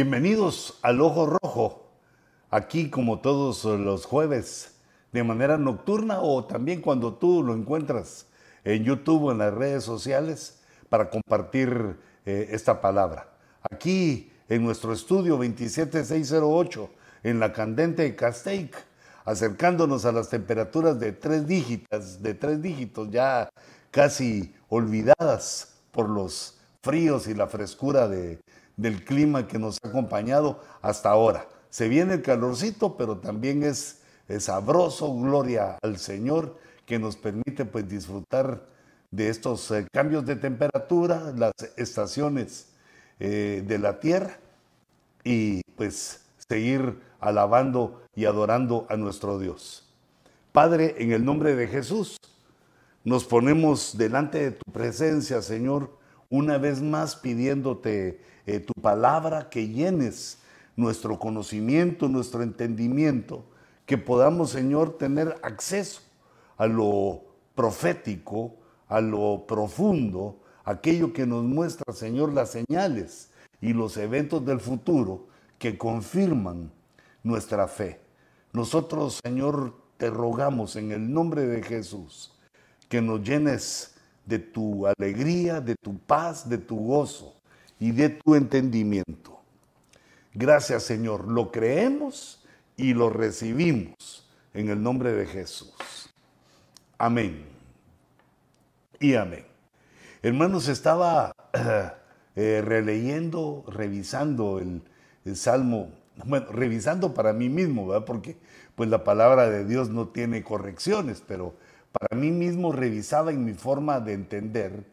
Bienvenidos al Ojo Rojo, aquí como todos los jueves, de manera nocturna o también cuando tú lo encuentras en YouTube o en las redes sociales para compartir eh, esta palabra. Aquí en nuestro estudio 27608 en la candente de Castaic, acercándonos a las temperaturas de tres dígitos, de tres dígitos ya casi olvidadas por los fríos y la frescura de, del clima que nos ha acompañado hasta ahora. Se viene el calorcito, pero también es, sabroso, gloria al Señor, que nos permite pues disfrutar de estos eh, cambios de temperatura, las estaciones eh, de la tierra y pues seguir alabando y adorando a nuestro Dios. Padre, en el nombre de Jesús, nos ponemos delante de tu presencia, Señor, una vez más pidiéndote eh, tu palabra, que llenes nuestro conocimiento, nuestro entendimiento, que podamos, Señor, tener acceso a lo profético, a lo profundo, aquello que nos muestra, Señor, las señales y los eventos del futuro que confirman nuestra fe. Nosotros, Señor, te rogamos en el nombre de Jesús que nos llenes de tu alegría, de tu paz, de tu gozo, y de tu entendimiento. Gracias Señor, lo creemos y lo recibimos en el nombre de Jesús. Amén. Y amén. Hermanos, estaba eh, releyendo, revisando el, Salmo, bueno, revisando para mí mismo, ¿verdad? Porque pues la palabra de Dios no tiene correcciones, pero para mí mismo revisaba en mi forma de entender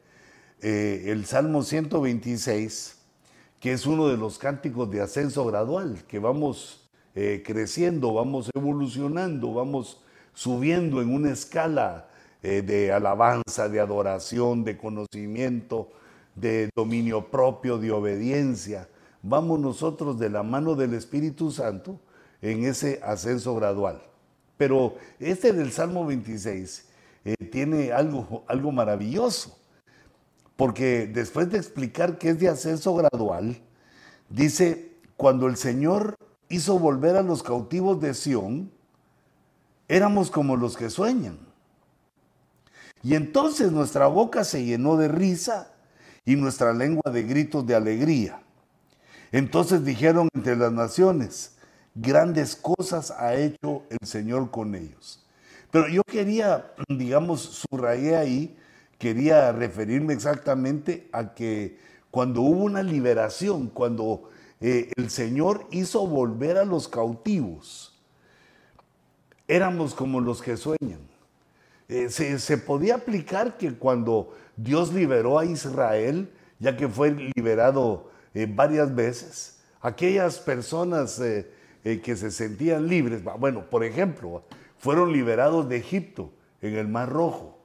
eh, el Salmo 126, que es uno de los cánticos de ascenso gradual, que vamos eh, creciendo, vamos evolucionando, vamos subiendo en una escala eh, de alabanza, de adoración, de conocimiento, de dominio propio, de obediencia. Vamos nosotros de la mano del Espíritu Santo en ese ascenso gradual. Pero este del Salmo 26 tiene algo, algo maravilloso porque después de explicar que es de ascenso gradual, dice, cuando el Señor hizo volver a los cautivos de Sión, éramos como los que sueñan. Y entonces nuestra boca se llenó de risa y nuestra lengua de gritos de alegría. Entonces dijeron entre las naciones, grandes cosas ha hecho el Señor con ellos. Pero yo quería, digamos, subrayé ahí quería referirme exactamente a que cuando hubo una liberación, cuando eh, el Señor hizo volver a los cautivos, éramos como los que sueñan. Eh, se, podía aplicar que cuando Dios liberó a Israel, ya que fue liberado eh, varias veces, aquellas personas que se sentían libres, bueno, por ejemplo, fueron liberados de Egipto en el Mar Rojo.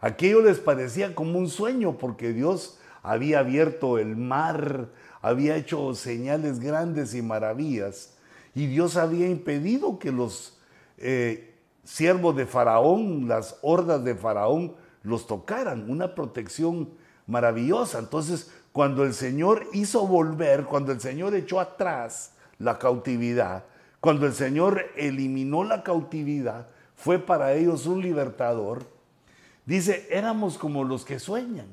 Aquello les parecía como un sueño porque Dios había abierto el mar, había hecho señales grandes y maravillas y Dios había impedido que los eh, siervos de Faraón, las hordas de Faraón, los tocaran, una protección maravillosa. Entonces, cuando el Señor hizo volver, cuando el Señor echó atrás la cautividad, cuando el Señor eliminó la cautividad, fue para ellos un libertador. Dice, éramos como los que sueñan,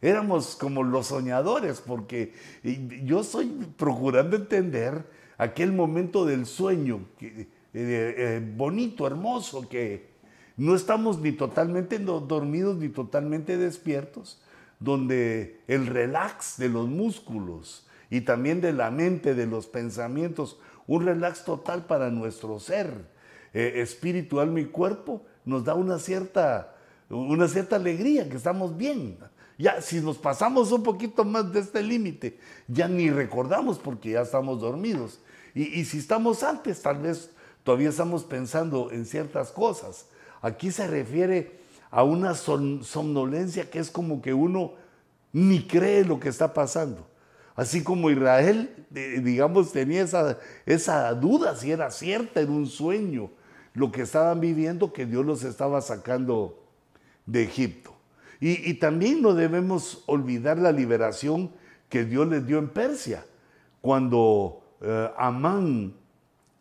éramos como los soñadores, porque yo estoy procurando entender aquel momento del sueño eh, eh, bonito, hermoso, que no estamos ni totalmente dormidos ni totalmente despiertos, donde el relax de los músculos y también de la mente, de los pensamientos, un relax total para nuestro ser eh, espiritual, mi cuerpo, nos da una cierta una cierta alegría, que estamos bien. Ya, si nos pasamos un poquito más de este límite, ya ni recordamos porque ya estamos dormidos. Y, si estamos antes, tal vez todavía estamos pensando en ciertas cosas. Aquí se refiere a una somnolencia que es como que uno ni cree lo que está pasando. Así como Israel, digamos, tenía esa, esa duda si era cierta en un sueño lo que estaban viviendo, que Dios los estaba sacando de Egipto. Y, también no debemos olvidar la liberación que Dios les dio en Persia, cuando eh, Amán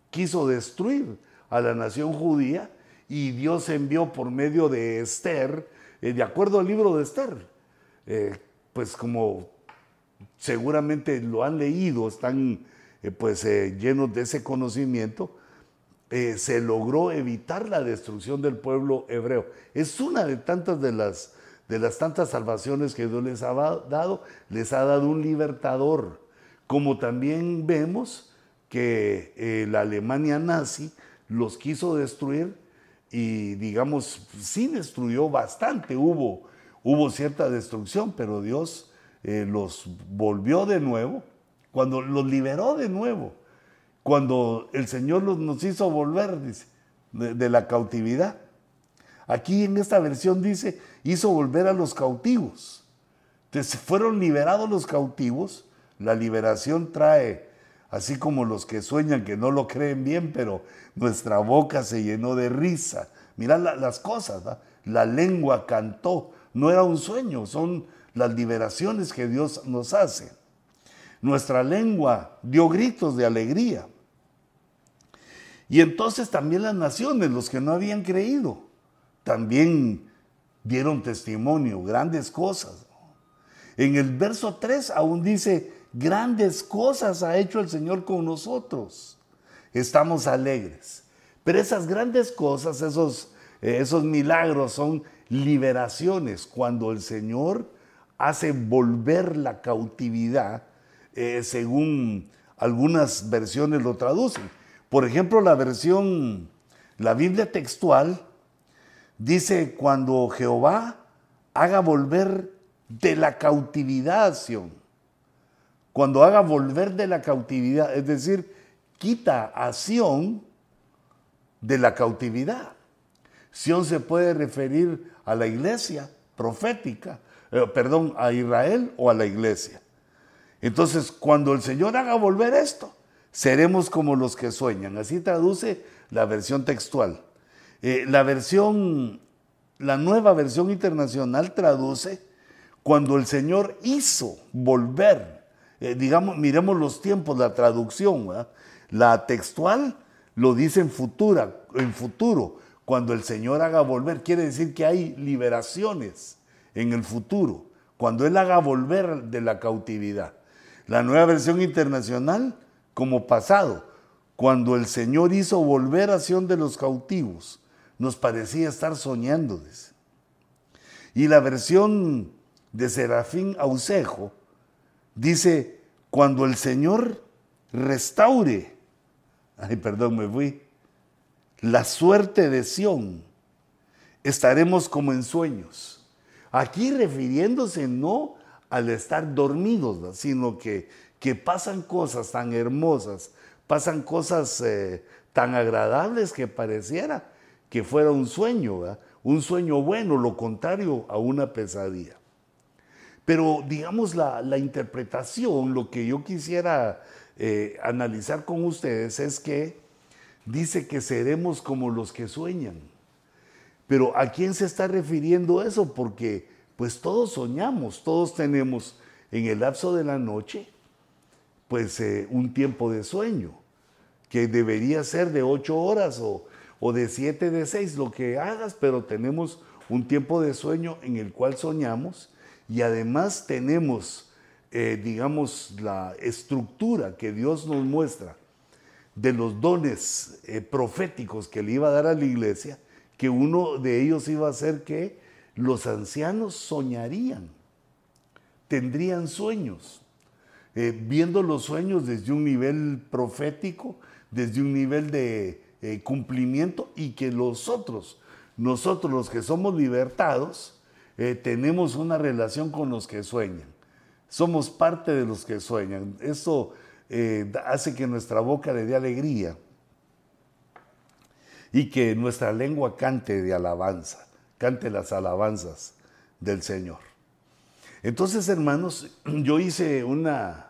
quiso destruir a la nación judía y Dios envió por medio de Esther, eh, de acuerdo al libro de Esther, eh, pues como seguramente lo han leído, están pues llenos de ese conocimiento, se logró evitar la destrucción del pueblo hebreo. Es una de tantas de las, de las tantas salvaciones que Dios les ha dado, les ha dado un libertador, como también vemos que eh, la Alemania nazi los quiso destruir y digamos, sí destruyó bastante, hubo, hubo cierta destrucción, pero Dios eh, los volvió de nuevo, cuando los liberó de nuevo, cuando el Señor nos hizo volver de, la cautividad. Aquí en esta versión dice, hizo volver a los cautivos. Entonces fueron liberados los cautivos, la liberación trae así como los que sueñan que no lo creen bien, pero nuestra boca se llenó de risa. Mirad las cosas, la lengua cantó, no era un sueño, son las liberaciones que Dios nos hace. Nuestra lengua dio gritos de alegría. Y entonces también las naciones, los que no habían creído, también dieron testimonio, grandes cosas. En el verso 3 aún dice, Grandes cosas ha hecho el Señor con nosotros. Estamos alegres. Pero esas grandes cosas, esos, eh, esos milagros son liberaciones cuando el Señor hace volver la cautividad, eh, según algunas versiones lo traducen. Por ejemplo, la versión, la Biblia textual, dice cuando Jehová haga volver de la cautividad a cuando haga volver de la cautividad, es decir, quita a Sión de la cautividad. Sión se puede referir a la iglesia profética, eh, perdón, a Israel o a la iglesia. Entonces, cuando el Señor haga volver esto, seremos como los que sueñan. Así traduce la versión textual. Eh, la versión, la nueva versión internacional traduce cuando el Señor hizo volver eh, digamos, miremos los tiempos, la traducción, la textual lo dice en, futura, en futuro, cuando el Señor haga volver, quiere decir que hay liberaciones en el futuro, cuando Él haga volver de la cautividad. La nueva versión internacional, como pasado, cuando el Señor hizo volver a Sion de los cautivos, nos parecía estar soñando. Y la versión de Serafín Ausejo, Dice, cuando el Señor restaure, ay, perdón, me fui, la suerte de Sión, estaremos como en sueños. Aquí refiriéndose no al estar dormidos, sino que, que, pasan cosas tan hermosas, pasan cosas eh, tan agradables que pareciera que fuera un sueño, un sueño bueno, lo contrario a una pesadilla. Pero digamos la, interpretación, lo que yo quisiera eh, analizar con ustedes es que dice que seremos como los que sueñan. Pero ¿a quién se está refiriendo eso? Porque pues todos soñamos, todos tenemos en el lapso de la noche pues eh, un tiempo de sueño que debería ser de ocho horas o, o de siete de seis, lo que hagas, pero tenemos un tiempo de sueño en el cual soñamos y además tenemos, eh, digamos, la estructura que Dios nos muestra de los dones eh, proféticos que le iba a dar a la iglesia, que uno de ellos iba a ser que los ancianos soñarían, tendrían sueños, eh, viendo los sueños desde un nivel profético, desde un nivel de cumplimiento y que los otros, nosotros los que somos libertados, eh, tenemos una relación con los que sueñan. Somos parte de los que sueñan. Eso eh, hace que nuestra boca le dé alegría y que nuestra lengua cante de alabanza, cante las alabanzas del Señor. Entonces, hermanos, yo hice una,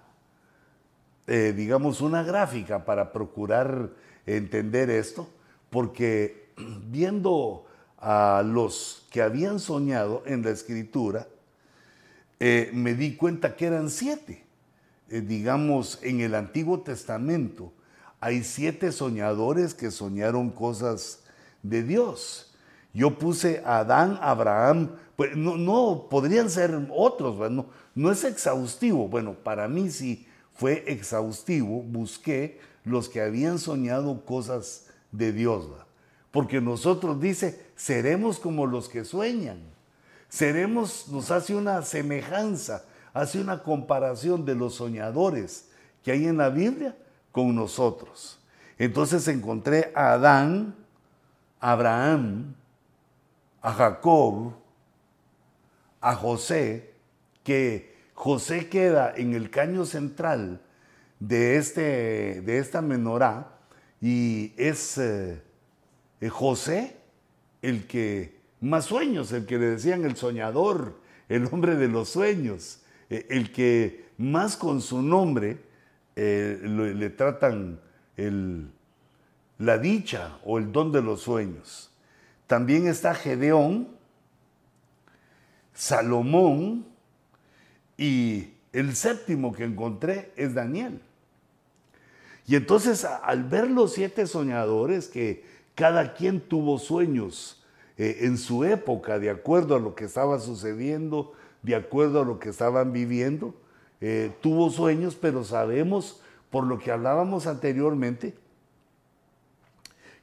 eh, digamos, una gráfica para procurar entender esto, porque viendo a los que habían soñado en la escritura, eh, me di cuenta que eran siete. eh, digamos, en el Antiguo Testamento, hay siete soñadores que soñaron cosas de Dios. Yo puse a Adán, Abraham, pues no, no podrían ser otros, no, no es exhaustivo. Bueno, para mí sí fue exhaustivo, busqué los que habían soñado cosas de Dios. Porque nosotros dice, seremos como los que sueñan. Seremos, nos hace una semejanza, hace una comparación de los soñadores que hay en la Biblia con nosotros. Entonces encontré a Adán, a Abraham, a Jacob, a José, que José queda en el caño central de, este, de esta menorá y es eh, José el que más sueños, el que le decían el soñador, el hombre de los sueños, eh, el que más con su nombre eh, le, tratan la dicha o el don de los sueños. También está Gedeón, Salomón y el séptimo que encontré es Daniel. Y entonces al ver los siete soñadores, que cada quien tuvo sueños eh, en su época, de acuerdo a lo que estaba sucediendo, de acuerdo a lo que estaban viviendo, eh, tuvo sueños, pero sabemos por lo que hablábamos anteriormente,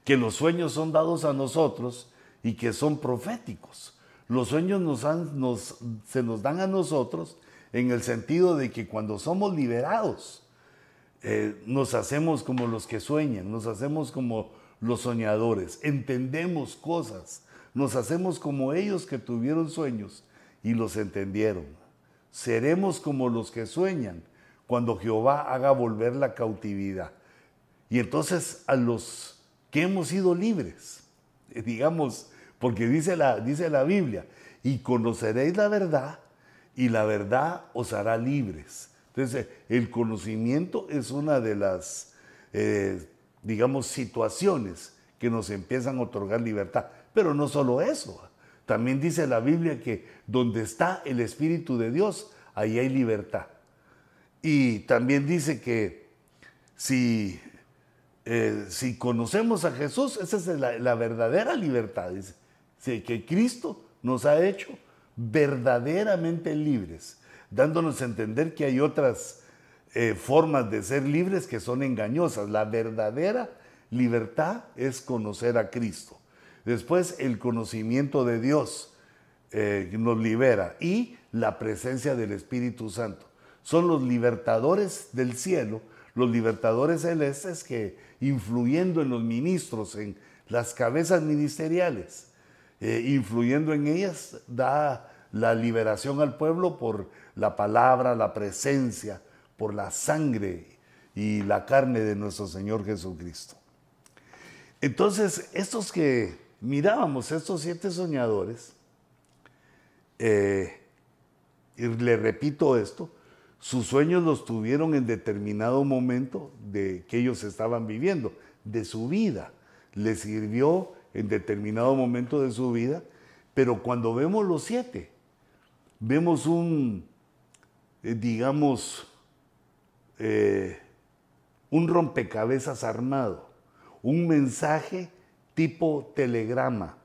que los sueños son dados a nosotros y que son proféticos. Los sueños se nos dan a nosotros en el sentido de que cuando somos liberados, eh, nos hacemos como los que sueñan, nos hacemos como los soñadores, entendemos cosas, nos hacemos como ellos que tuvieron sueños y los entendieron. Seremos como los que sueñan cuando Jehová haga volver la cautividad. Y entonces a los que hemos sido libres, eh, digamos, porque dice la, dice la Biblia, y conoceréis la verdad, y la verdad os hará libres. Entonces, el conocimiento es una de las, eh, digamos, situaciones que nos empiezan a otorgar libertad. Pero no solo eso, también dice la Biblia que donde está el Espíritu de Dios, ahí hay libertad. Y también dice que si, eh, si conocemos a Jesús, esa es la, verdadera libertad. Dice, que Cristo nos ha hecho verdaderamente libres, dándonos a entender que hay otras eh, formas de ser libres que son engañosas. La verdadera libertad es conocer a Cristo. Después el conocimiento de Dios eh, nos libera y la presencia del Espíritu Santo son los libertadores del cielo, los libertadores celestes que influyendo en los ministros, en las cabezas ministeriales, eh, influyendo en ellas, da la liberación al pueblo por la palabra, la presencia, por la sangre y la carne de nuestro Señor Jesucristo. Entonces, estos que mirábamos, estos siete soñadores, eh, y le repito esto, sus sueños los tuvieron en determinado momento de que ellos estaban viviendo, de su vida. Les sirvió en determinado momento de su vida, pero cuando vemos los siete, vemos un, eh, digamos, eh, un rompecabezas armado, un mensaje tipo telegrama,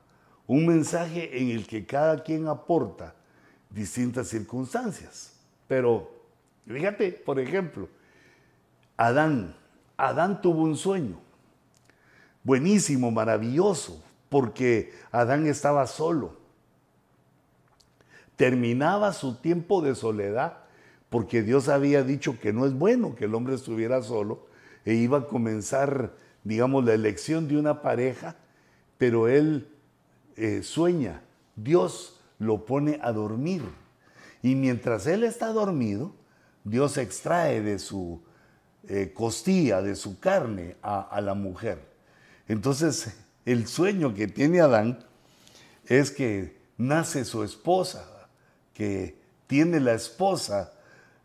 un mensaje en el que cada quien aporta distintas circunstancias. Pero Fíjate, por ejemplo, Adán. Adán tuvo un sueño. Buenísimo, maravilloso, porque Adán estaba solo. Terminaba su tiempo de soledad porque Dios había dicho que no es bueno que el hombre estuviera solo e iba a comenzar, digamos, la elección de una pareja, pero él eh, sueña, Dios lo pone a dormir. Y mientras él está dormido, Dios extrae de su eh, costilla, de su carne a, la mujer. Entonces, el sueño que tiene Adán es que nace su esposa, que tiene la esposa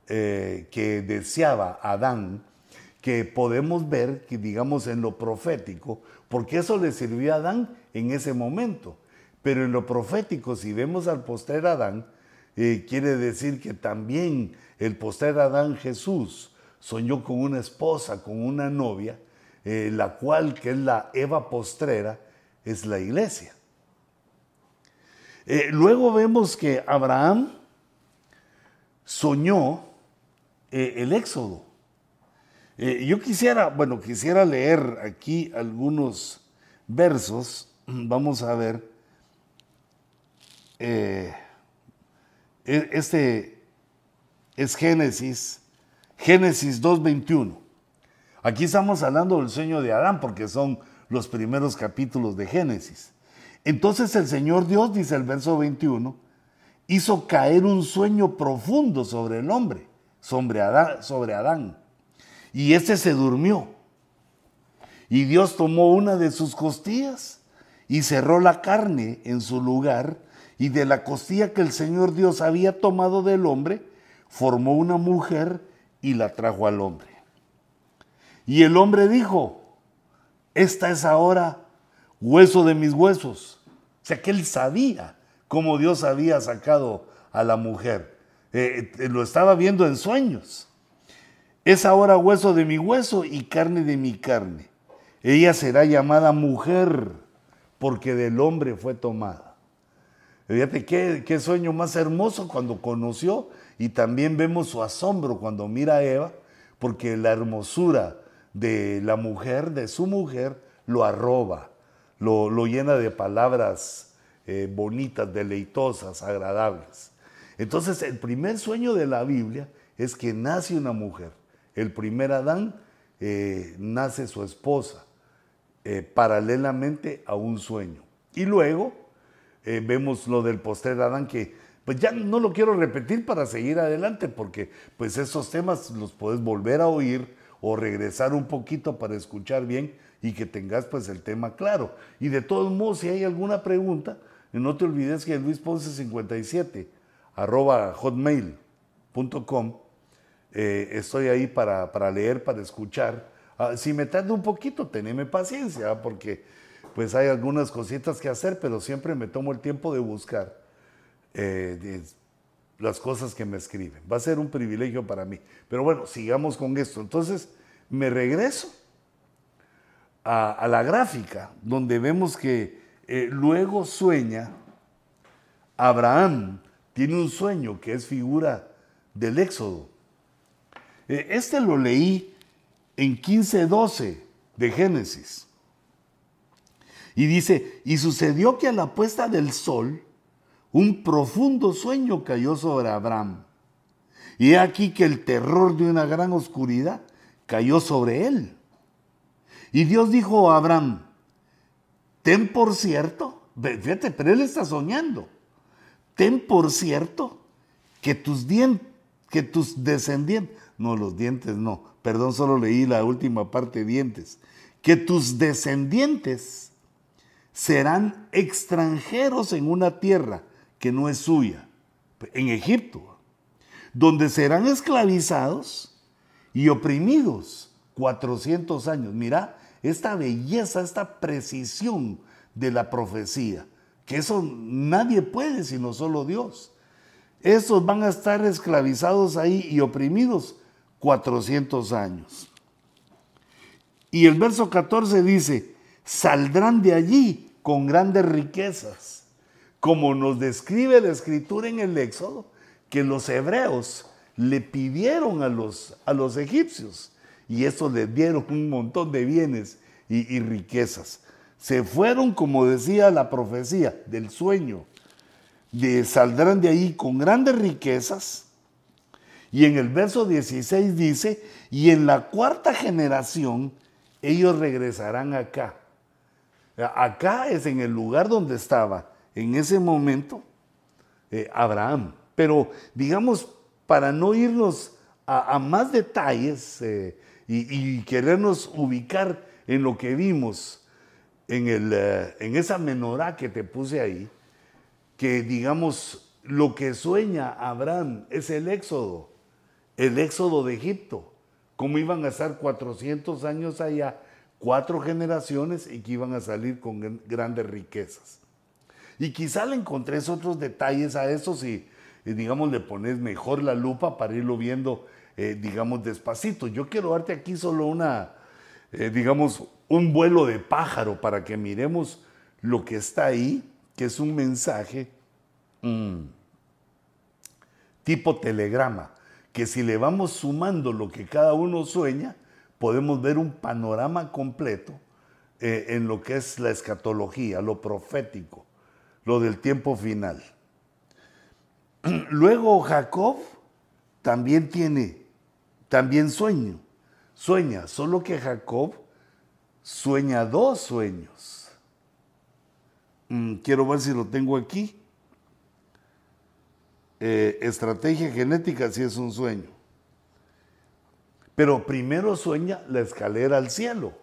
eh, que deseaba Adán, que podemos ver, que digamos en lo profético, porque eso le sirvió a Adán en ese momento. Pero en lo profético, si vemos al postrer Adán, eh, quiere decir que también el postrer Adán Jesús soñó con una esposa, con una novia, eh, la cual, que es la Eva postrera, es la iglesia. Eh, luego vemos que Abraham soñó el éxodo. Yo quisiera, bueno, quisiera leer aquí algunos versos. Vamos a ver. E, este es Génesis Génesis 2.21. Aquí estamos hablando del sueño de Adán porque son los primeros capítulos de Génesis. Entonces el Señor Dios, dice el verso 21, hizo caer un sueño profundo sobre el hombre, sobre Adán. Y éste se durmió. Y Dios tomó una de sus costillas y cerró la carne en su lugar, y de la costilla que el Señor Dios había tomado del hombre, formó una mujer y la trajo al hombre. Y el hombre dijo, esta es ahora hueso de mis huesos. O sea que él sabía cómo Dios había sacado a la mujer. Eh, eh, lo estaba viendo en sueños. Es ahora hueso de mi hueso y carne de mi carne. Ella será llamada mujer porque del hombre fue tomada. Fíjate qué, qué sueño más hermoso cuando conoció y también vemos su asombro cuando mira a Eva, porque la hermosura de la mujer, de su mujer, lo arroba, lo, llena de palabras eh, bonitas, deleitosas, agradables. Entonces, el primer sueño de la Biblia es que nace una mujer. El primer Adán eh, nace su esposa, eh, paralelamente a un sueño. Y luego vemos lo del postrer Adán que pues ya no lo quiero repetir para seguir adelante, porque pues esos temas los puedes volver a oír o regresar un poquito para escuchar bien y que tengas pues el tema claro. Y de todos modos, si hay alguna pregunta, no te olvides que Luis Ponce 57 arroba hotmail.com eh, estoy ahí para, leer, para escuchar. Ah, si me tardo un poquito, teneme paciencia, porque pues hay algunas cositas que hacer, pero siempre me tomo el tiempo de buscar eh, las cosas que me escriben. Va a ser un privilegio para mí. Pero bueno, sigamos con esto. Entonces, me regreso a, la gráfica, donde vemos que eh, luego sueña Abraham, tiene un sueño que es figura del Éxodo. Eh, este lo leí en 15:12 de Génesis. Y dice, y sucedió que a la puesta del sol, un profundo sueño cayó sobre Abraham. Y he aquí que el terror de una gran oscuridad cayó sobre él. Y Dios dijo a Abraham, ten por cierto, fíjate, pero él está soñando, ten por cierto que tus dientes, que tus descendientes, no los dientes no, perdón, solo leí la última parte dientes, que tus descendientes serán extranjeros en una tierra que no es suya, en Egipto, donde serán esclavizados y oprimidos 400 años. Mira esta belleza, esta precisión de la profecía, que eso nadie puede sino solo Dios. Esos van a estar esclavizados ahí y oprimidos 400 años. Y el verso 14 dice, saldrán de allí con grandes riquezas como nos describe la escritura en el Éxodo, que los hebreos le pidieron a los, a los egipcios y eso les dieron un montón de bienes y, riquezas. Se fueron, como decía la profecía del sueño, de, saldrán de ahí con grandes riquezas. Y en el verso 16 dice, y en la cuarta generación ellos regresarán acá. Acá es en el lugar donde estaba en ese momento eh, Abraham. Pero digamos, para no irnos a, más detalles eh, y, querernos ubicar en lo que vimos en, el, eh, en esa menorá que te puse ahí, que digamos, lo que sueña Abraham es el éxodo, el éxodo de Egipto, cómo iban a estar 400 años allá, cuatro generaciones y que iban a salir con grandes riquezas. Y quizá le encontré otros detalles a eso si digamos, le pones mejor la lupa para irlo viendo, digamos, despacito. Yo quiero darte aquí solo una, digamos, un vuelo de pájaro para que miremos lo que está ahí, que es un mensaje mm, tipo telegrama, que si le vamos sumando lo que cada uno sueña, podemos ver un panorama completo eh, en lo que es la escatología, lo profético, lo del tiempo final. Luego Jacob también tiene, también sueño, sueña, solo que Jacob sueña dos sueños. Mm, quiero ver si lo tengo aquí. Eh, estrategia genética si es un sueño. Pero primero sueña la escalera al cielo.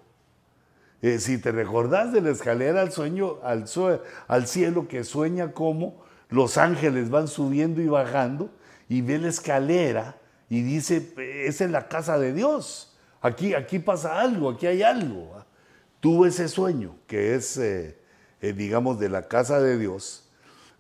Eh, si te recordás de la escalera al sueño, al, cielo, que sueña como los ángeles van subiendo y bajando, y ve la escalera y dice, esa es la casa de Dios. Aquí, aquí pasa algo, aquí hay algo tuvo ese sueño, que es, eh, digamos, de la casa de Dios,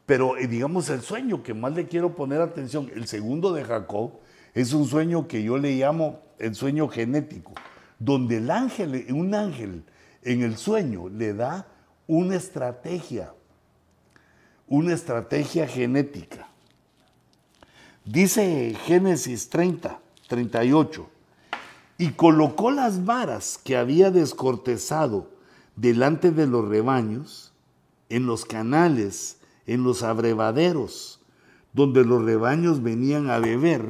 pero eh, digamos el sueño que más le quiero poner atención, el segundo de Jacob, es un sueño que yo le llamo el sueño genético, donde el ángel, un ángel en el sueño le da una estrategia, una estrategia genética. Dice Génesis 30, 38, y colocó las varas que había descortezado delante de los rebaños, en los canales, en los abrevaderos, donde los rebaños venían a beber,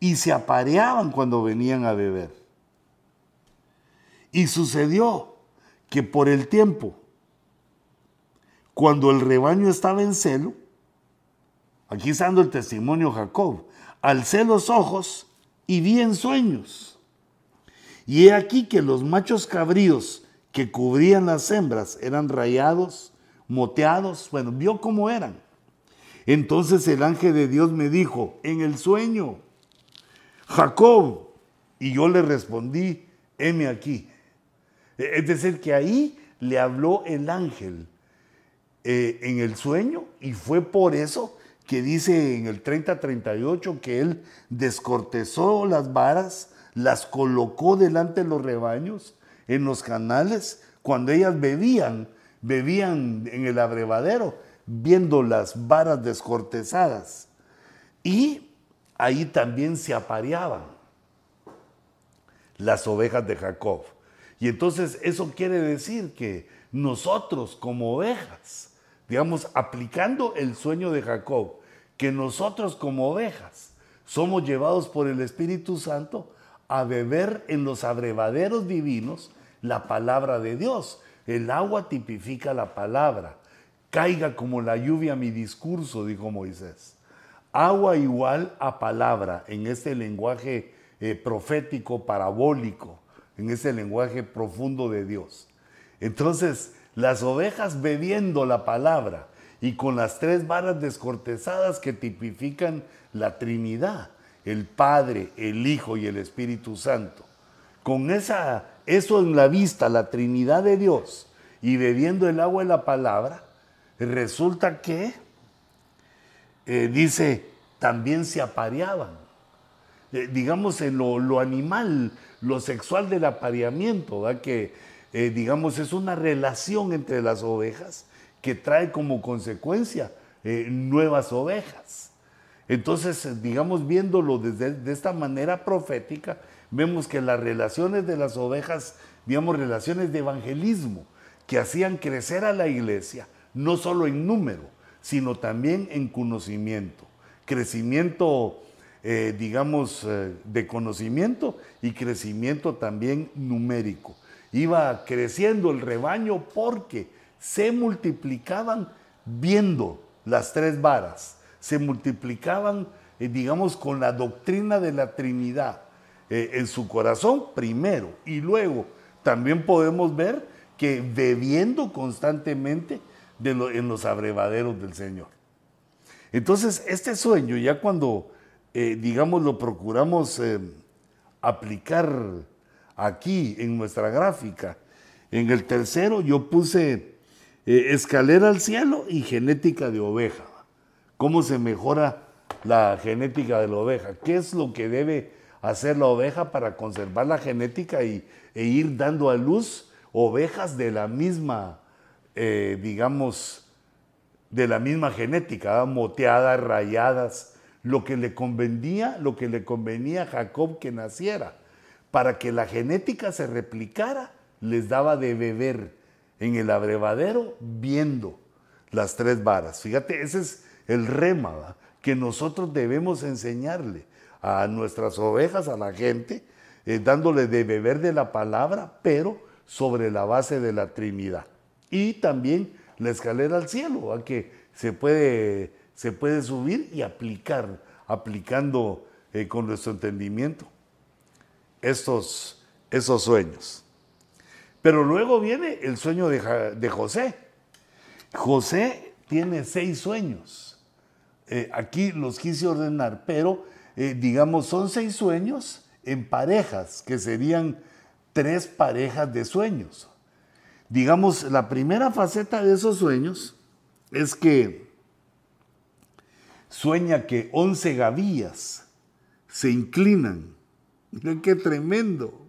y se apareaban cuando venían a beber. Y sucedió que por el tiempo, cuando el rebaño estaba en celo, aquí está el testimonio Jacob, alcé los ojos y vi en sueños. Y he aquí que los machos cabríos que cubrían las hembras eran rayados, moteados, bueno, vio cómo eran. Entonces el ángel de Dios me dijo, en el sueño, Jacob, y yo le respondí, heme aquí. E, es decir, que ahí le habló el ángel eh, en el sueño y fue por eso que dice en el 30-38 que él descortezó las varas, las colocó delante de los rebaños, en los canales, cuando ellas bebían, bebían en el abrevadero, viendo las varas descortezadas. Y ahí también se apareaban las ovejas de Jacob. Y entonces eso quiere decir que nosotros como ovejas, digamos, aplicando el sueño de Jacob, que nosotros como ovejas somos llevados por el Espíritu Santo a beber en los abrevaderos divinos la palabra de Dios. El agua tipifica la palabra. Caiga como la lluvia mi discurso, dijo Moisés. Agua igual a palabra en este lenguaje eh, profético, parabólico, en ese lenguaje profundo de Dios. Entonces, las ovejas bebiendo la palabra y con las tres varas descortezadas que tipifican la Trinidad, el Padre, el Hijo y el Espíritu Santo. Con esa, eso en la vista, la Trinidad de Dios, y bebiendo el agua de la palabra, resulta que, eh, dice, también se apareaban. Eh, digamos, en lo, animal, lo sexual del apareamiento, que eh, digamos es una relación entre las ovejas que trae como consecuencia nuevas ovejas. Entonces, digamos, viéndolo desde de esta manera profética, vemos que las relaciones de las ovejas, digamos, relaciones de evangelismo, que hacían crecer a la iglesia, no solo en número, sino también en conocimiento. Crecimiento eh, digamos, de conocimiento y crecimiento también numérico. Iba creciendo el rebaño porque se multiplicaban viendo las tres varas, se multiplicaban, eh, digamos, con la doctrina de la Trinidad eh, en su corazón primero y luego también podemos ver que bebiendo constantemente en los abrevaderos del Señor. Entonces, este sueño, ya cuando, eh, digamos, lo procuramos aplicar aquí en nuestra gráfica. En el tercero yo puse eh, escalera al cielo y genética de oveja. cómo se mejora la genética de la oveja. ¿Qué es lo que debe hacer la oveja para conservar la genética y, e ir dando a luz ovejas de la misma, eh, digamos, de la misma genética, moteadas, rayadas, lo que le convenía, lo que le convenía a Jacob que naciera, para que la genética se replicara, les daba de beber en el abrevadero viendo las tres varas. Fíjate, ese es el rema que nosotros debemos enseñarle a nuestras ovejas, a la gente, eh, dándole de beber de la palabra, pero sobre la base de la Trinidad. Y también la escalera al cielo, a que se puede, se puede subir y aplicar, aplicando eh, con nuestro entendimiento estos, esos sueños. Pero luego viene el sueño de, José. José tiene seis sueños. Eh, aquí los quise ordenar, pero eh, digamos son seis sueños en parejas, que serían tres parejas de sueños. Digamos, la primera faceta de esos sueños es que sueña que once gavillas se inclinan. Miren qué tremendo.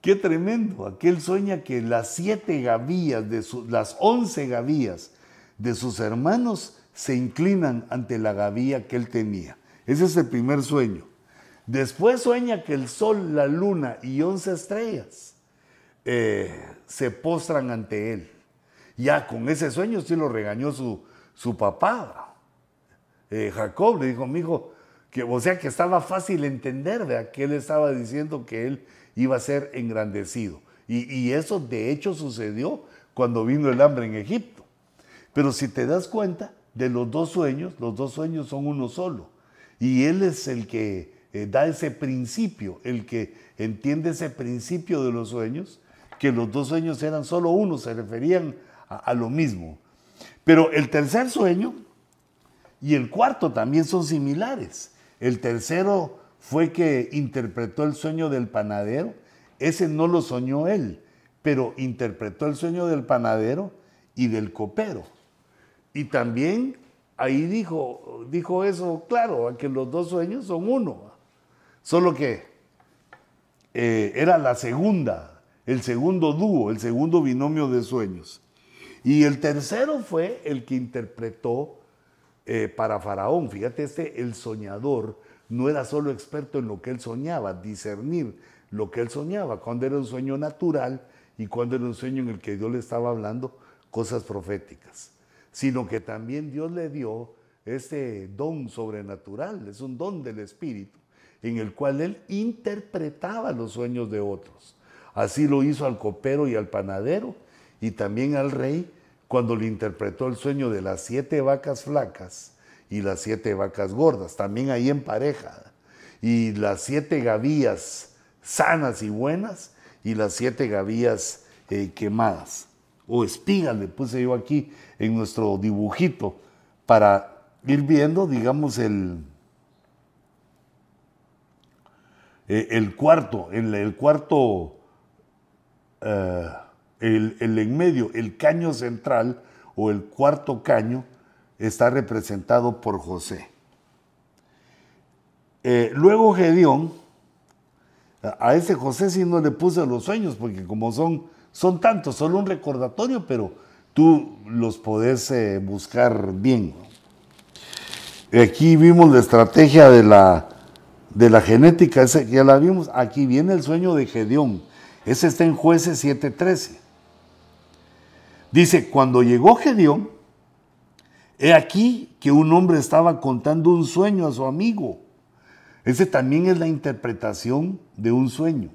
Qué tremendo. Aquel sueña que las siete gavillas, de las once gavillas de sus hermanos se inclinan ante la gavilla que él tenía. Ese es el primer sueño. Después sueña que el sol, la luna y once estrellas eh, se postran ante él. Ya con ese sueño sí lo regañó su, su papá. Eh, Jacob le dijo, mi hijo, que, o sea que estaba fácil entender, de que él estaba diciendo que él iba a ser engrandecido. Y, eso de hecho sucedió cuando vino el hambre en Egipto. Pero si te das cuenta de los dos sueños, los dos sueños son uno solo. Y Él es el que eh, da ese principio, el que entiende ese principio de los sueños, que los dos sueños eran solo uno, se referían a lo mismo. Pero el tercer sueño y el cuarto también son similares. El tercero fue que interpretó el sueño del panadero. Ese no lo soñó él, pero interpretó el sueño del panadero y del copero. Y también ahí dijo, dijo eso, claro, que los dos sueños son uno. Solo que eh, era la segunda, el segundo dúo, el segundo binomio de sueños. Y el tercero fue el que interpretó eh, para Faraón. Fíjate, este, el soñador, no era solo experto en lo que él soñaba, discernir lo que él soñaba, cuando era un sueño natural y cuando era un sueño en el que Dios le estaba hablando cosas proféticas, sino que también Dios le dio este don sobrenatural, es un don del Espíritu, en el cual él interpretaba los sueños de otros. Así lo hizo al copero y al panadero y también al rey cuando le interpretó el sueño de las siete vacas flacas y las siete vacas gordas, también ahí en pareja. Y las siete gavillas sanas y buenas y las siete gavillas eh, quemadas. O espigas le puse yo aquí en nuestro dibujito para ir viendo, digamos, el, eh, el cuarto, el, cuarto, eh, el, el en medio, el caño central o el cuarto caño está representado por José. Eh, luego Gedeón, a ese José sí no le puse los sueños, porque como son, son tantos, solo un recordatorio, pero tú los podés eh, buscar bien. Aquí vimos la estrategia de la, de la genética, ya la vimos. Aquí viene el sueño de Gedeón. Ese está en jueces 7.13. Dice, cuando llegó Gedeón, He aquí que un hombre estaba contando un sueño a su amigo. Ese también es la interpretación de un sueño.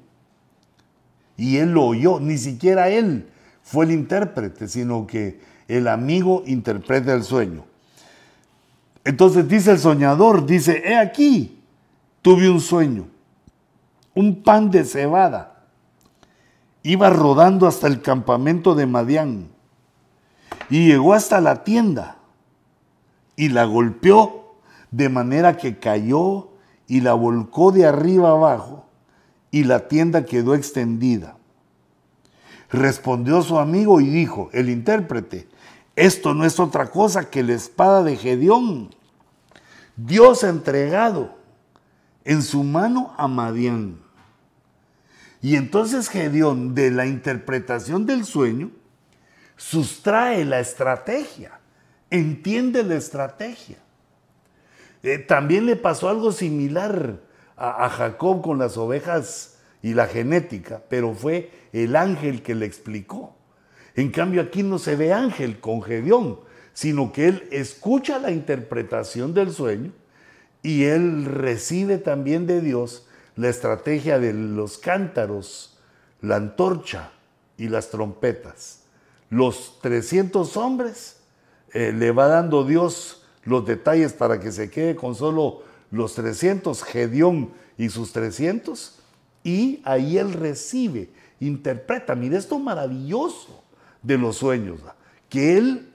Y él lo oyó, ni siquiera él fue el intérprete, sino que el amigo interpreta el sueño. Entonces dice el soñador, dice, he aquí, tuve un sueño, un pan de cebada. Iba rodando hasta el campamento de Madián y llegó hasta la tienda y la golpeó de manera que cayó y la volcó de arriba abajo y la tienda quedó extendida. Respondió su amigo y dijo, el intérprete, Esto no es otra cosa que la espada de Gedeón. Dios entregado en su mano a Madián. Y entonces Gedeón, de la interpretación del sueño, sustrae la estrategia, entiende la estrategia. Eh, también le pasó algo similar a, Jacob con las ovejas y la genética, pero fue el ángel que le explicó. En cambio aquí no se ve ángel con Gedeón, sino que él escucha la interpretación del sueño y él recibe también de Dios la estrategia de los cántaros, la antorcha y las trompetas. Los 300 hombres eh, le va dando Dios los detalles para que se quede con solo los 300, Gedeón y sus 300, y ahí él recibe, interpreta, mire esto maravilloso de los sueños, que él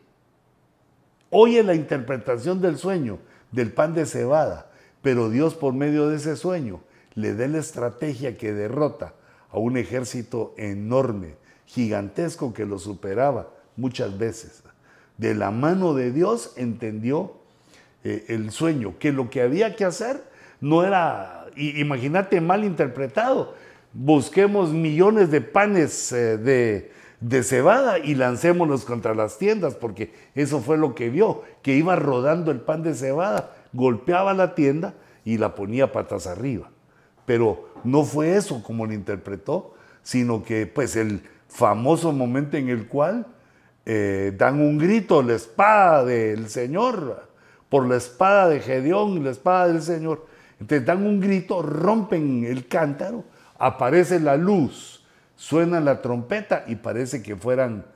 oye la interpretación del sueño, del pan de cebada, pero Dios por medio de ese sueño le da la estrategia que derrota a un ejército enorme, gigantesco que lo superaba muchas veces. De la mano de Dios entendió eh, el sueño, que lo que había que hacer no era, imagínate, mal interpretado. Busquemos millones de panes eh, de, de cebada y lancémonos contra las tiendas, porque eso fue lo que vio, que iba rodando el pan de cebada, golpeaba la tienda y la ponía patas arriba. Pero no fue eso como lo interpretó, sino que pues el famoso momento en el cual eh, dan un grito, la espada del Señor, por la espada de Gedeón y la espada del Señor. Entonces dan un grito, rompen el cántaro, aparece la luz, suena la trompeta y parece que fueran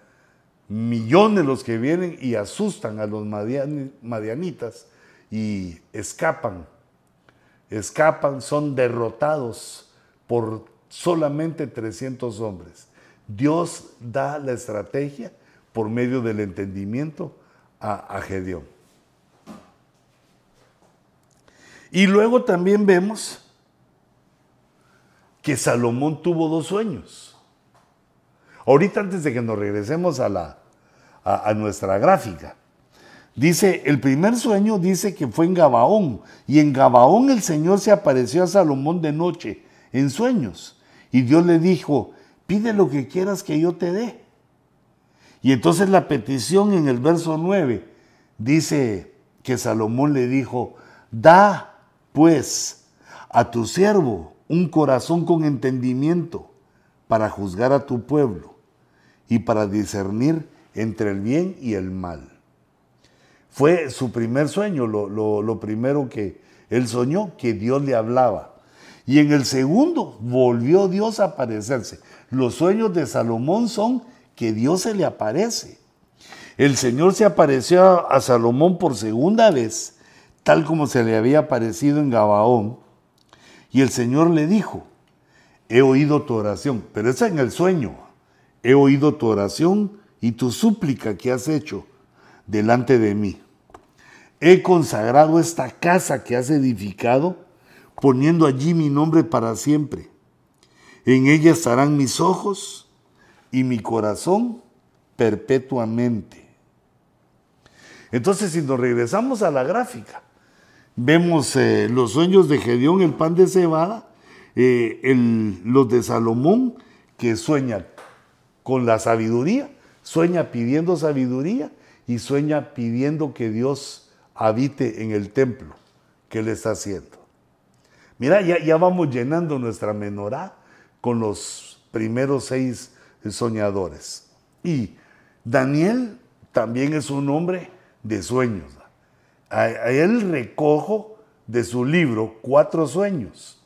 millones los que vienen y asustan a los madianitas y escapan, escapan, son derrotados por solamente 300 hombres. Dios da la estrategia por medio del entendimiento a, a Gedeón. Y luego también vemos que Salomón tuvo dos sueños. Ahorita antes de que nos regresemos a, la, a, nuestra gráfica, dice, el primer sueño dice que fue en Gabaón, y en Gabaón el Señor se apareció a Salomón de noche, en sueños, y Dios le dijo, pide lo que quieras que yo te dé. Y entonces la petición en el verso 9 dice que Salomón le dijo, da pues a tu siervo un corazón con entendimiento para juzgar a tu pueblo y para discernir entre el bien y el mal. Fue su primer sueño, lo, primero que él soñó, que Dios le hablaba. Y en el segundo volvió Dios a aparecerse. Los sueños de Salomón son que Dios se le aparece. El Señor se apareció a Salomón por segunda vez tal como se le había aparecido en Gabaón, y el Señor le dijo, he oído tu oración, pero es en el sueño, he oído tu oración y tu súplica que has hecho delante de mí. He consagrado esta casa que has edificado, poniendo allí mi nombre para siempre. En ella estarán mis ojos y mi corazón perpetuamente. Entonces, si nos regresamos a la gráfica, Vemos eh, los sueños de Gedeón, el pan de cebada, eh, los de Salomón, que sueña con la sabiduría, sueña pidiendo sabiduría y sueña pidiendo que Dios habite en el templo que él está haciendo. Mira, ya, ya vamos llenando nuestra menorá con los primeros seis soñadores. Y Daniel también es un hombre de sueños a, él recojo de su libro cuatro sueños.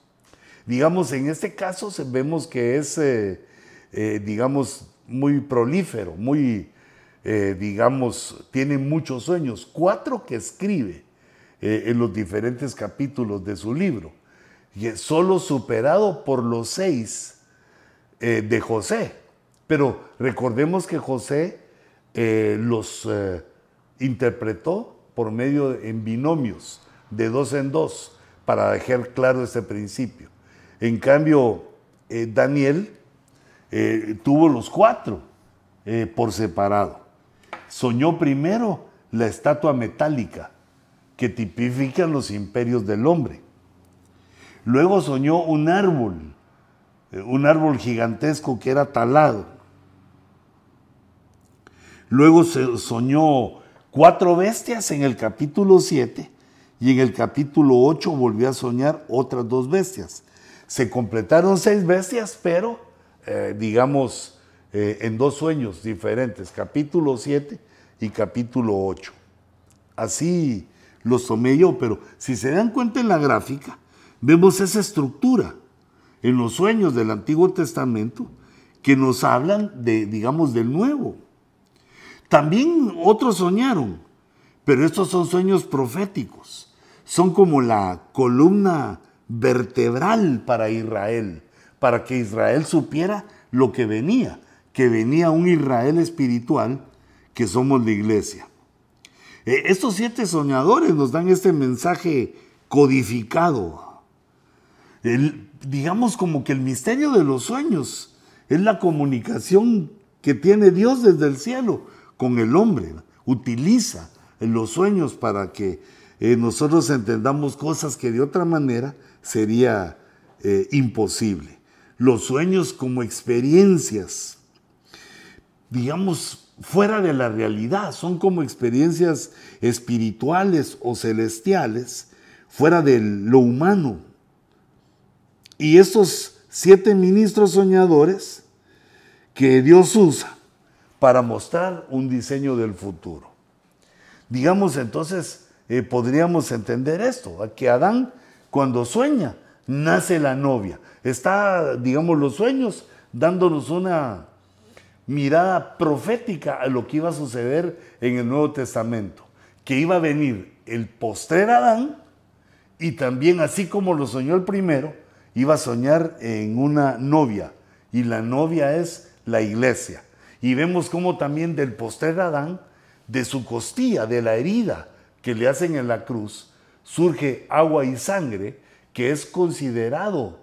Digamos, en este caso vemos que es, eh, eh, digamos, muy prolífero, muy, eh, digamos, tiene muchos sueños. Cuatro que escribe en los diferentes capítulos de su libro. Y es solo superado por los seis de José. Pero recordemos que José los interpretó por medio en binomios, de dos en dos, para dejar claro este principio. En cambio, eh, Daniel eh, tuvo los cuatro eh, por separado. soñó primero la estatua metálica que tipifica los imperios del hombre. Luego soñó un árbol, un árbol gigantesco que era talado. Luego se soñó cuatro bestias en el capítulo 7 y en el capítulo 8 volvió a soñar otras dos bestias. Se completaron seis bestias, pero eh, digamos eh, en dos sueños diferentes, capítulo 7 y capítulo 8. Así los tomé yo, pero si se dan cuenta en la gráfica, vemos esa estructura en los sueños del Antiguo Testamento que nos hablan de, digamos, del Nuevo. También otros soñaron, pero estos son sueños proféticos. Son como la columna vertebral para Israel, para que Israel supiera lo que venía, que venía un Israel espiritual, que somos la iglesia. Eh, estos siete soñadores nos dan este mensaje codificado. digamos como que el misterio de los sueños es la comunicación que tiene Dios desde el cielo con el hombre. Utiliza los sueños para que eh, nosotros entendamos cosas que de otra manera sería eh, imposible. Los sueños como experiencias, digamos, fuera de la realidad, son como experiencias espirituales o celestiales, fuera de lo humano. Y estos siete ministros soñadores que Dios usa para mostrar un diseño del futuro. Digamos entonces, eh, podríamos entender esto, que Adán cuando sueña, nace la novia. Está, digamos, los sueños dándonos una mirada profética a lo que iba a suceder en el Nuevo Testamento, que iba a venir el postrer Adán y también así como lo soñó el primero, iba a soñar en una novia y la novia es la iglesia. Y vemos cómo también del postrer Adán, de su costilla, de la herida que le hacen en la cruz, surge agua y sangre, que es considerado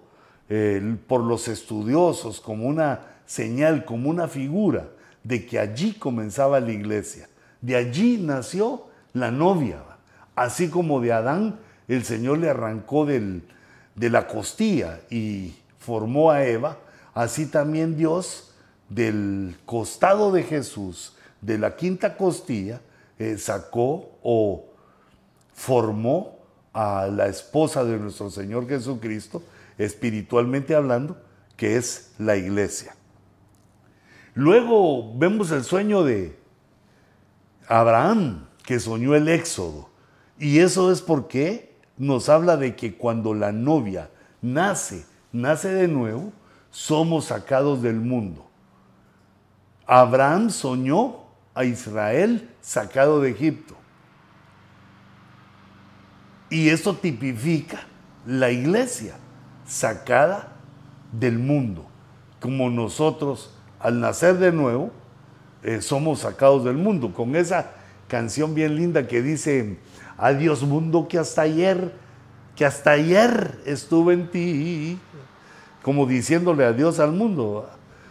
eh, por los estudiosos como una señal, como una figura de que allí comenzaba la iglesia. De allí nació la novia. Así como de Adán el Señor le arrancó de la costilla y formó a Eva, así también Dios del costado de Jesús, de la quinta costilla, eh, sacó o formó a la esposa de nuestro Señor Jesucristo, espiritualmente hablando, que es la iglesia. Luego vemos el sueño de Abraham, que soñó el éxodo. Y eso es porque nos habla de que cuando la novia nace, nace de nuevo, somos sacados del mundo. Abraham soñó a Israel sacado de Egipto. Y eso tipifica la iglesia sacada del mundo, como nosotros al nacer de nuevo eh, somos sacados del mundo, con esa canción bien linda que dice, adiós mundo que hasta ayer, que hasta ayer estuve en ti, como diciéndole adiós al mundo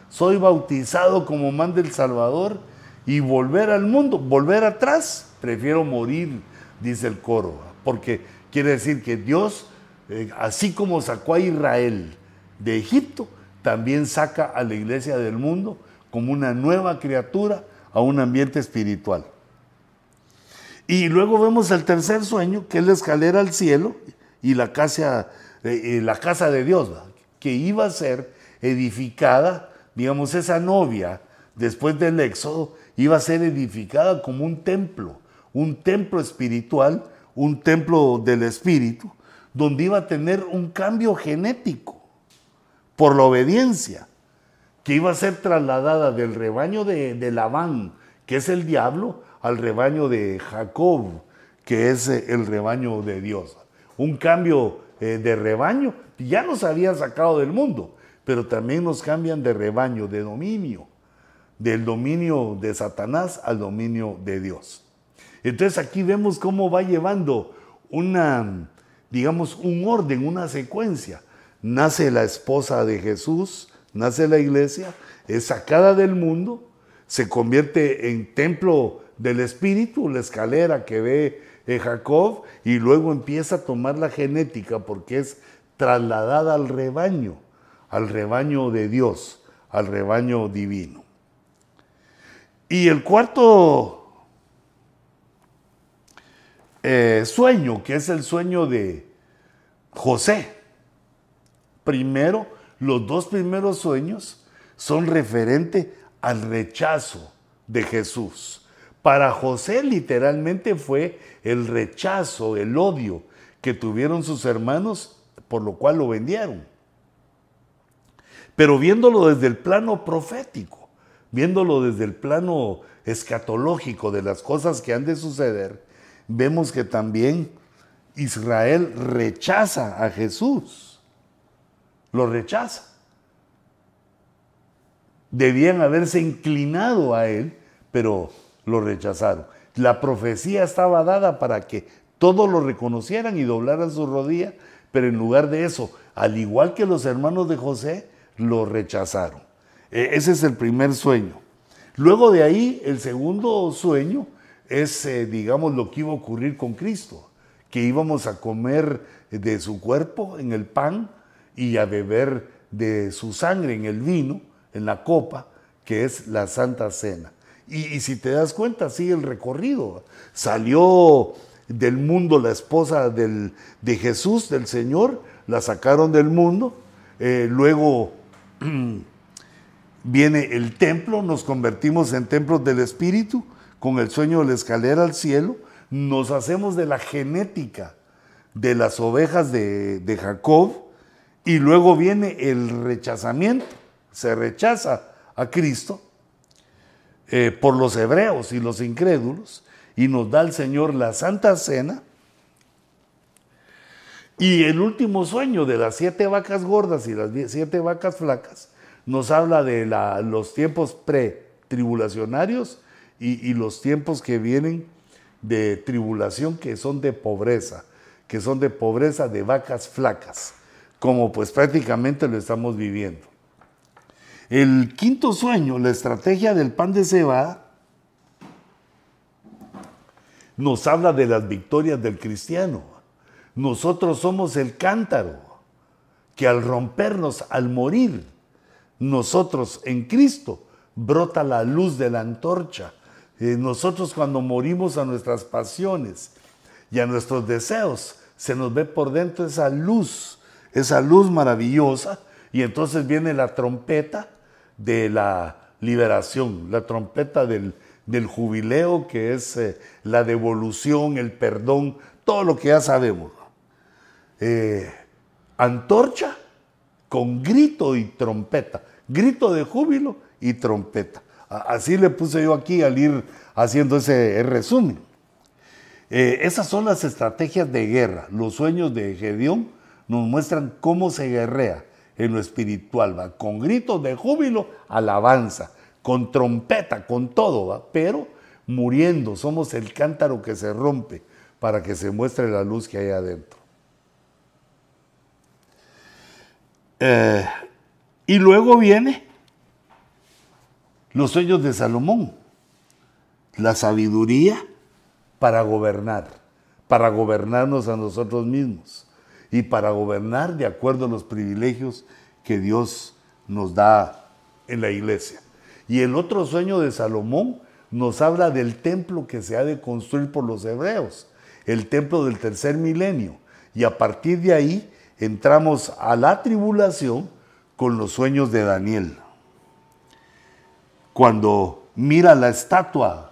soy bautizado como man del Salvador y volver al mundo, volver atrás, prefiero morir, dice el coro, porque quiere decir que Dios, eh, así como sacó a Israel de Egipto, también saca a la iglesia del mundo como una nueva criatura a un ambiente espiritual. Y luego vemos el tercer sueño, que es la escalera al cielo y la casa, eh, la casa de Dios, que iba a ser edificada digamos, esa novia, después del éxodo, iba a ser edificada como un templo, un templo espiritual, un templo del espíritu, donde iba a tener un cambio genético por la obediencia, que iba a ser trasladada del rebaño de, Labán, que es el diablo, al rebaño de Jacob, que es eh, el rebaño de Dios. Un cambio eh, de rebaño, ya nos había sacado del mundo, pero también nos cambian de rebaño, de dominio, del dominio de Satanás al dominio de Dios. Entonces aquí vemos cómo va llevando una, digamos, un orden, una secuencia. Nace la esposa de Jesús, nace la iglesia, es sacada del mundo, se convierte en templo del espíritu, la escalera que ve eh, Jacob, y luego empieza a tomar la genética porque es trasladada al rebaño, al rebaño de Dios, al rebaño divino. Y el cuarto eh, sueño, que es el sueño de José. Primero, los dos primeros sueños son referente al rechazo de Jesús. Para José literalmente fue el rechazo, el odio que tuvieron sus hermanos, por lo cual lo vendieron. Pero viéndolo desde el plano profético, viéndolo desde el plano escatológico de las cosas que han de suceder, vemos que también Israel rechaza a Jesús. Lo rechaza. Debían haberse inclinado a él, pero lo rechazaron. La profecía estaba dada para que todos lo reconocieran y doblaran su rodilla, pero en lugar de eso, al igual que los hermanos de José, lo rechazaron. E, ese es el primer sueño. Luego de ahí, el segundo sueño es, eh, digamos, lo que iba a ocurrir con Cristo, que íbamos a comer de su cuerpo en el pan y a beber de su sangre en el vino, en la copa, que es la Santa Cena. Y, si te das cuenta, sigue el recorrido. Salió del mundo la esposa del, de Jesús, del Señor, la sacaron del mundo, eh, luego viene el templo, nos convertimos en templos del Espíritu con el sueño de la escalera al cielo, nos hacemos de la genética de las ovejas de, Jacob y luego viene el rechazamiento, se rechaza a Cristo eh, por los hebreos y los incrédulos y nos da el Señor la Santa Cena. Y el último sueño de las siete vacas gordas y las siete vacas flacas nos habla de los tiempos pre-tribulacionarios y, los tiempos que vienen de tribulación que son de pobreza, que son de pobreza de vacas flacas, como pues prácticamente lo estamos viviendo. El quinto sueño, la estrategia del pan de cebada, nos habla de las victorias del cristiano. Nosotros somos el cántaro que al rompernos, al morir, nosotros en Cristo brota la luz de la antorcha. Eh, nosotros cuando morimos a nuestras pasiones y a nuestros deseos, se nos ve por dentro esa luz, esa luz maravillosa, y entonces viene la trompeta de la liberación, la trompeta del, jubileo, que es eh, la devolución, el perdón, todo lo que ya sabemos. Eh, antorcha con grito y trompeta, grito de júbilo y trompeta. Así le puse yo aquí al ir haciendo ese resumen. Eh, esas son las estrategias de guerra. Los sueños de Gedeón nos muestran cómo se guerrea en lo espiritual, ¿va? con gritos de júbilo, alabanza, con trompeta, con todo, ¿va? pero muriendo, somos el cántaro que se rompe para que se muestre la luz que hay adentro. Eh, y luego viene los sueños de Salomón, la sabiduría para gobernar, para gobernarnos a nosotros mismos y para gobernar de acuerdo a los privilegios que Dios nos da en la iglesia. Y el otro sueño de Salomón nos habla del templo que se ha de construir por los hebreos, el templo del tercer milenio. Y a partir de ahí entramos a la tribulación con los sueños de Daniel. Cuando mira la estatua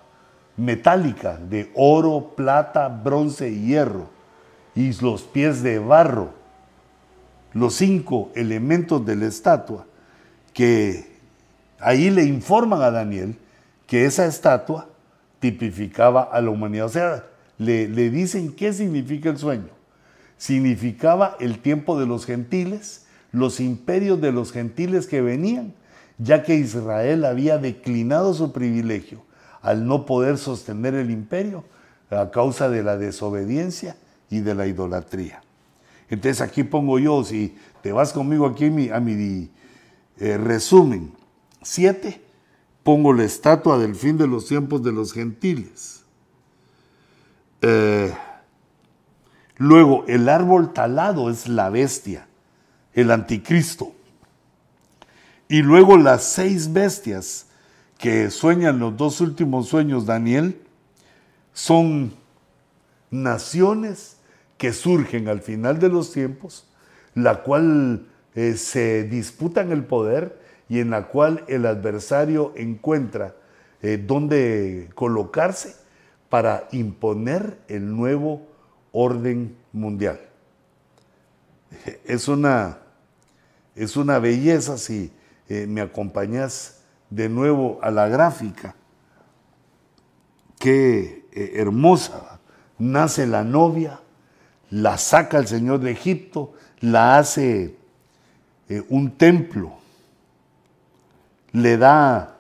metálica de oro, plata, bronce y hierro y los pies de barro, los cinco elementos de la estatua, que ahí le informan a Daniel que esa estatua tipificaba a la humanidad. O sea, le, le dicen qué significa el sueño. Significaba el tiempo de los gentiles, los imperios de los gentiles que venían, ya que Israel había declinado su privilegio al no poder sostener el imperio a causa de la desobediencia y de la idolatría. Entonces aquí pongo yo, si te vas conmigo aquí a mi, eh, resumen, siete, pongo la estatua del fin de los tiempos de los gentiles. Eh, luego, el árbol talado es la bestia, el anticristo. Y luego las seis bestias que sueñan los dos últimos sueños Daniel son naciones que surgen al final de los tiempos, la cual eh, se disputan el poder y en la cual el adversario encuentra eh, dónde colocarse para imponer el nuevo orden mundial. Es una, es una belleza si eh, me acompañas de nuevo a la gráfica. Qué eh, hermosa. Nace la novia, la saca el Señor de Egipto, la hace un templo le da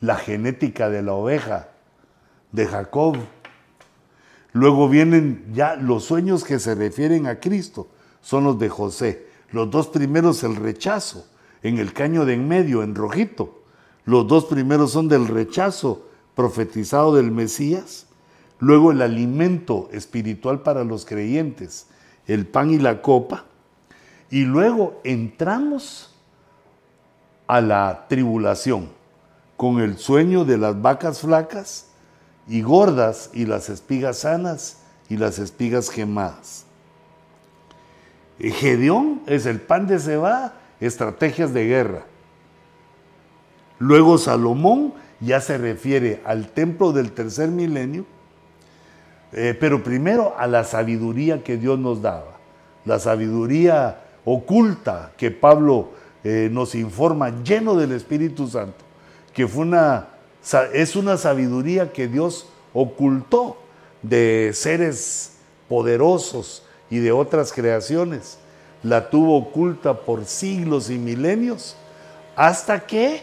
la genética de la oveja de Jacob. Luego vienen ya los sueños que se refieren a Cristo, son los de José. Los dos primeros el rechazo, en el caño de en medio, en rojito. Los dos primeros son del rechazo profetizado del Mesías. Luego el alimento espiritual para los creyentes, el pan y la copa. Y luego entramos a la tribulación, con el sueño de las vacas flacas y gordas y las espigas sanas y las espigas quemadas. Gedeón es el pan de cebada, estrategias de guerra. Luego Salomón ya se refiere al templo del tercer milenio, eh, pero primero a la sabiduría que Dios nos daba, la sabiduría oculta que Pablo eh, nos informa, lleno del Espíritu Santo, que fue una, es una sabiduría que Dios ocultó de seres poderosos y de otras creaciones. La tuvo oculta por siglos y milenios, hasta que,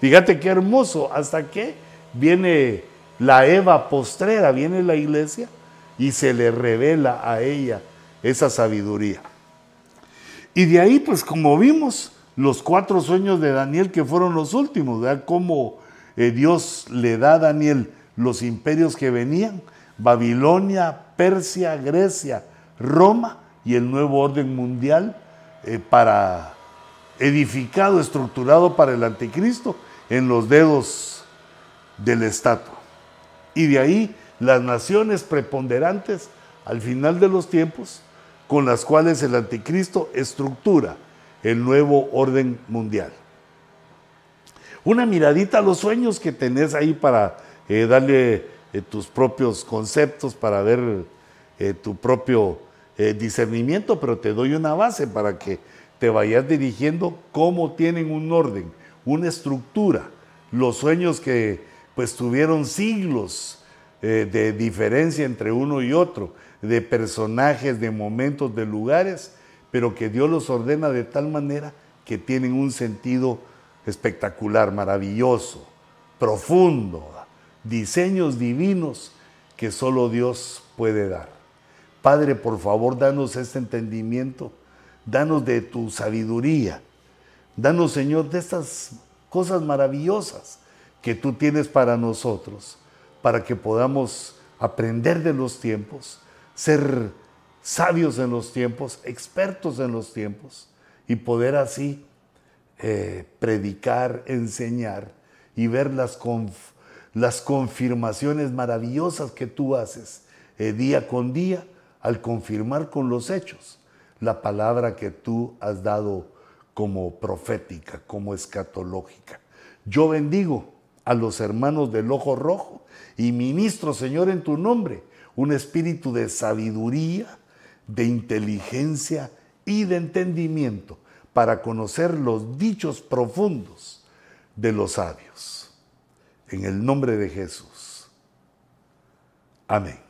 fíjate qué hermoso, hasta que viene la Eva postrera, viene la iglesia y se le revela a ella esa sabiduría. Y de ahí, pues como vimos, los cuatro sueños de Daniel que fueron los últimos, ¿verdad? Cómo eh, Dios le da a Daniel los imperios que venían, Babilonia, Persia, Grecia, Roma y el nuevo orden mundial eh, para edificado, estructurado para el anticristo en los dedos del estatua. Y de ahí las naciones preponderantes al final de los tiempos con las cuales el anticristo estructura el nuevo orden mundial. Una miradita a los sueños que tenés ahí para eh, darle eh, tus propios conceptos, para ver eh, tu propio discernimiento, pero te doy una base para que te vayas dirigiendo cómo tienen un orden, una estructura. Los sueños que pues tuvieron siglos de diferencia entre uno y otro, de personajes, de momentos, de lugares, pero que Dios los ordena de tal manera que tienen un sentido espectacular, maravilloso, profundo, diseños divinos que solo Dios puede dar. Padre, por favor, danos este entendimiento, danos de tu sabiduría, danos, Señor, de estas cosas maravillosas que tú tienes para nosotros, para que podamos aprender de los tiempos, ser sabios en los tiempos, expertos en los tiempos, y poder así eh, predicar, enseñar y ver las, las, confirmaciones maravillosas que tú haces eh, día con día al confirmar con los hechos la palabra que tú has dado como profética, como escatológica. Yo bendigo a los hermanos del ojo rojo y ministro, Señor, en tu nombre, un espíritu de sabiduría, de inteligencia y de entendimiento para conocer los dichos profundos de los sabios. En el nombre de Jesús. Amén.